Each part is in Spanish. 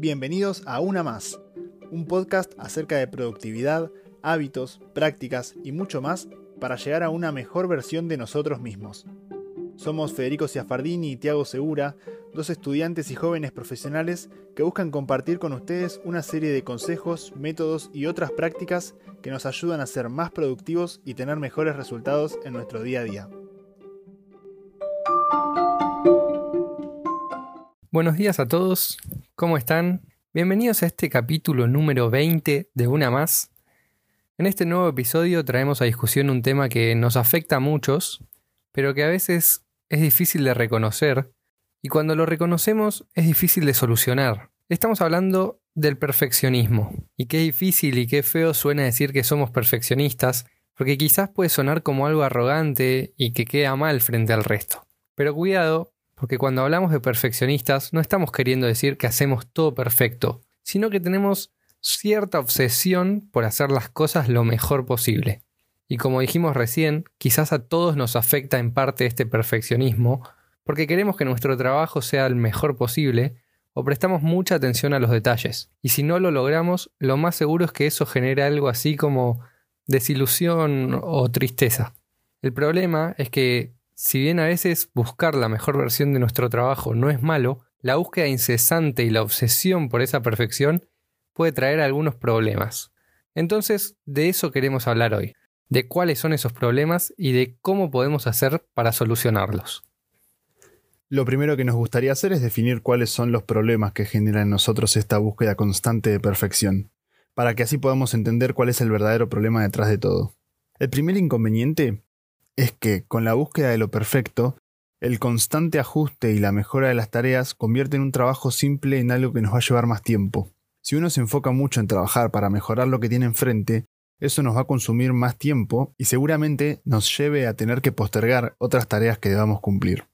Bienvenidos a Una Más, un podcast acerca de productividad, hábitos, prácticas y mucho más para llegar a una mejor versión de nosotros mismos. Somos Federico Ciafardini y Tiago Segura, dos estudiantes y jóvenes profesionales que buscan compartir con ustedes una serie de consejos, métodos y otras prácticas que nos ayudan a ser más productivos y tener mejores resultados en nuestro día a día. Buenos días a todos, ¿cómo están? Bienvenidos a este capítulo número 20 de Una Más. En este nuevo episodio traemos a discusión un tema que nos afecta a muchos, pero que a veces es difícil de reconocer, y cuando lo reconocemos es difícil de solucionar. Estamos hablando del perfeccionismo, y qué difícil y qué feo suena decir que somos perfeccionistas, porque quizás puede sonar como algo arrogante y que queda mal frente al resto. Pero cuidado, porque cuando hablamos de perfeccionistas no estamos queriendo decir que hacemos todo perfecto, sino que tenemos cierta obsesión por hacer las cosas lo mejor posible. Y como dijimos recién, quizás a todos nos afecta en parte este perfeccionismo, porque queremos que nuestro trabajo sea el mejor posible o prestamos mucha atención a los detalles. Y si no lo logramos, lo más seguro es que eso genere algo así como desilusión o tristeza. El problema es que si bien a veces buscar la mejor versión de nuestro trabajo no es malo, la búsqueda incesante y la obsesión por esa perfección puede traer algunos problemas. Entonces, de eso queremos hablar hoy, de cuáles son esos problemas y de cómo podemos hacer para solucionarlos. Lo primero que nos gustaría hacer es definir cuáles son los problemas que genera en nosotros esta búsqueda constante de perfección, para que así podamos entender cuál es el verdadero problema detrás de todo. El primer inconveniente es que, con la búsqueda de lo perfecto, el constante ajuste y la mejora de las tareas convierten un trabajo simple en algo que nos va a llevar más tiempo. Si uno se enfoca mucho en trabajar para mejorar lo que tiene enfrente, eso nos va a consumir más tiempo y seguramente nos lleve a tener que postergar otras tareas que debamos cumplir.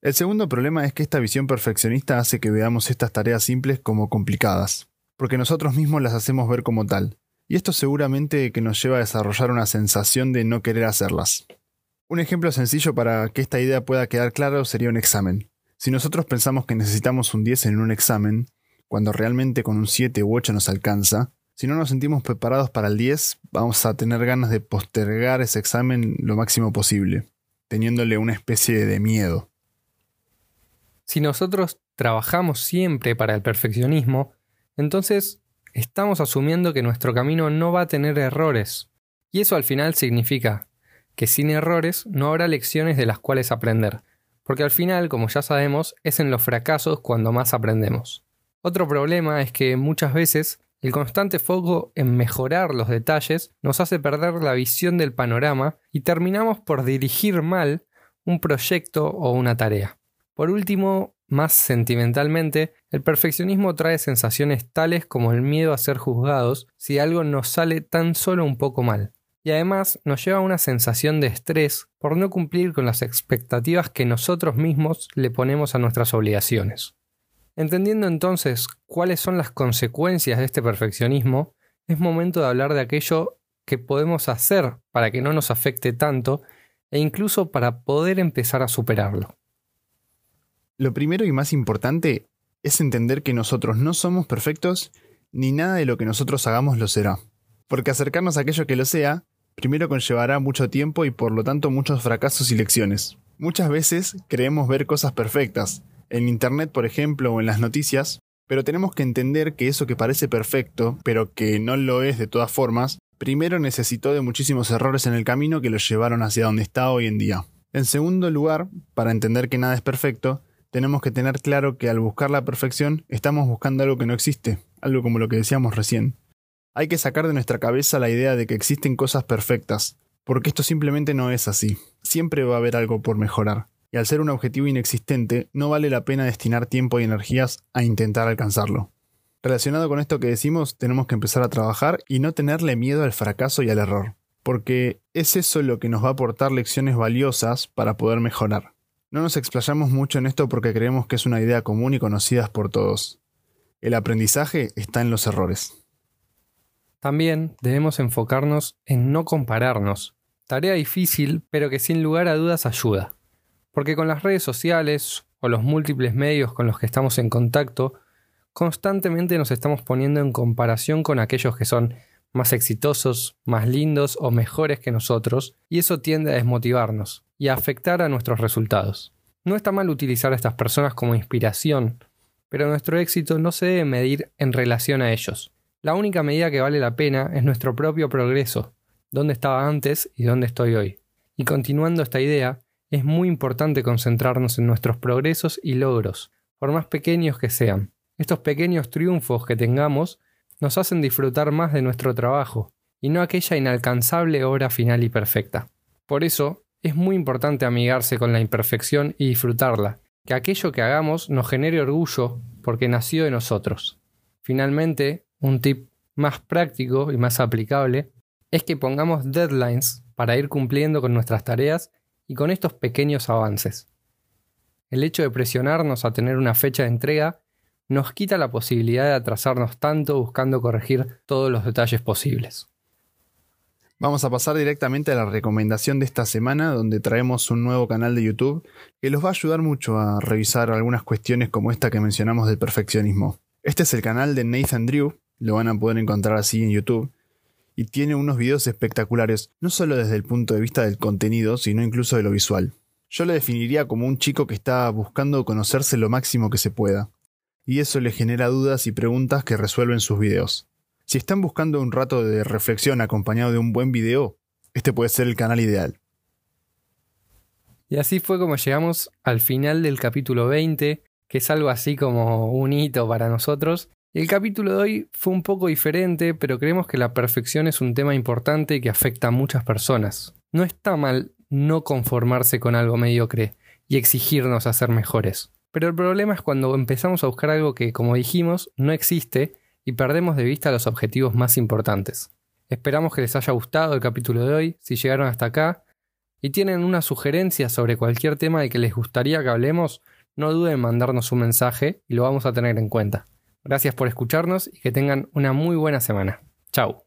El segundo problema es que esta visión perfeccionista hace que veamos estas tareas simples como complicadas, porque nosotros mismos las hacemos ver como tal, y esto seguramente que nos lleva a desarrollar una sensación de no querer hacerlas. Un ejemplo sencillo para que esta idea pueda quedar claro sería un examen. Si nosotros pensamos que necesitamos un 10 en un examen, cuando realmente con un 7 u 8 nos alcanza, si no nos sentimos preparados para el 10, vamos a tener ganas de postergar ese examen lo máximo posible, teniéndole una especie de miedo. Si nosotros trabajamos siempre para el perfeccionismo, entonces estamos asumiendo que nuestro camino no va a tener errores. Y eso al final significa que sin errores no habrá lecciones de las cuales aprender, porque al final, como ya sabemos, es en los fracasos cuando más aprendemos. Otro problema es que muchas veces el constante foco en mejorar los detalles nos hace perder la visión del panorama y terminamos por dirigir mal un proyecto o una tarea. Por último, más sentimentalmente, el perfeccionismo trae sensaciones tales como el miedo a ser juzgados si algo nos sale tan solo un poco mal y además nos lleva a una sensación de estrés por no cumplir con las expectativas que nosotros mismos le ponemos a nuestras obligaciones. Entendiendo entonces cuáles son las consecuencias de este perfeccionismo, es momento de hablar de aquello que podemos hacer para que no nos afecte tanto e incluso para poder empezar a superarlo. Lo primero y más importante es entender que nosotros no somos perfectos ni nada de lo que nosotros hagamos lo será. Porque acercarnos a aquello que lo sea primero conllevará mucho tiempo y por lo tanto muchos fracasos y lecciones. Muchas veces creemos ver cosas perfectas, en Internet por ejemplo o en las noticias, pero tenemos que entender que eso que parece perfecto, pero que no lo es de todas formas, primero necesitó de muchísimos errores en el camino que lo llevaron hacia donde está hoy en día. En segundo lugar, para entender que nada es perfecto, tenemos que tener claro que al buscar la perfección estamos buscando algo que no existe, algo como lo que decíamos recién. Hay que sacar de nuestra cabeza la idea de que existen cosas perfectas, porque esto simplemente no es así. Siempre va a haber algo por mejorar, y al ser un objetivo inexistente, no vale la pena destinar tiempo y energías a intentar alcanzarlo. Relacionado con esto que decimos, tenemos que empezar a trabajar y no tenerle miedo al fracaso y al error, porque es eso lo que nos va a aportar lecciones valiosas para poder mejorar. No nos explayamos mucho en esto porque creemos que es una idea común y conocida por todos. El aprendizaje está en los errores. También debemos enfocarnos en no compararnos. Tarea difícil, pero que sin lugar a dudas ayuda. Porque con las redes sociales o los múltiples medios con los que estamos en contacto, constantemente nos estamos poniendo en comparación con aquellos que son más exitosos, más lindos o mejores que nosotros, y eso tiende a desmotivarnos y a afectar a nuestros resultados. No está mal utilizar a estas personas como inspiración, pero nuestro éxito no se debe medir en relación a ellos. La única medida que vale la pena es nuestro propio progreso, dónde estaba antes y dónde estoy hoy. Y continuando esta idea, es muy importante concentrarnos en nuestros progresos y logros, por más pequeños que sean. Estos pequeños triunfos que tengamos nos hacen disfrutar más de nuestro trabajo, y no aquella inalcanzable obra final y perfecta. Por eso, es muy importante amigarse con la imperfección y disfrutarla, que aquello que hagamos nos genere orgullo porque nació de nosotros. Finalmente, un tip más práctico y más aplicable es que pongamos deadlines para ir cumpliendo con nuestras tareas y con estos pequeños avances. El hecho de presionarnos a tener una fecha de entrega nos quita la posibilidad de atrasarnos tanto buscando corregir todos los detalles posibles. Vamos a pasar directamente a la recomendación de esta semana, donde traemos un nuevo canal de YouTube que los va a ayudar mucho a revisar algunas cuestiones como esta que mencionamos del perfeccionismo. Este es el canal de Nathan Drew, lo van a poder encontrar así en YouTube, y tiene unos videos espectaculares, no solo desde el punto de vista del contenido, sino incluso de lo visual. Yo lo definiría como un chico que está buscando conocerse lo máximo que se pueda, y eso le genera dudas y preguntas que resuelven sus videos. Si están buscando un rato de reflexión acompañado de un buen video, este puede ser el canal ideal. Y así fue como llegamos al final del capítulo 20, que es algo así como un hito para nosotros. El capítulo de hoy fue un poco diferente, pero creemos que la perfección es un tema importante que afecta a muchas personas. No está mal no conformarse con algo mediocre y exigirnos a ser mejores. Pero el problema es cuando empezamos a buscar algo que, como dijimos, no existe y perdemos de vista los objetivos más importantes. Esperamos que les haya gustado el capítulo de hoy, si llegaron hasta acá, y tienen una sugerencia sobre cualquier tema de que les gustaría que hablemos, no duden en mandarnos un mensaje y lo vamos a tener en cuenta. Gracias por escucharnos y que tengan una muy buena semana. Chao.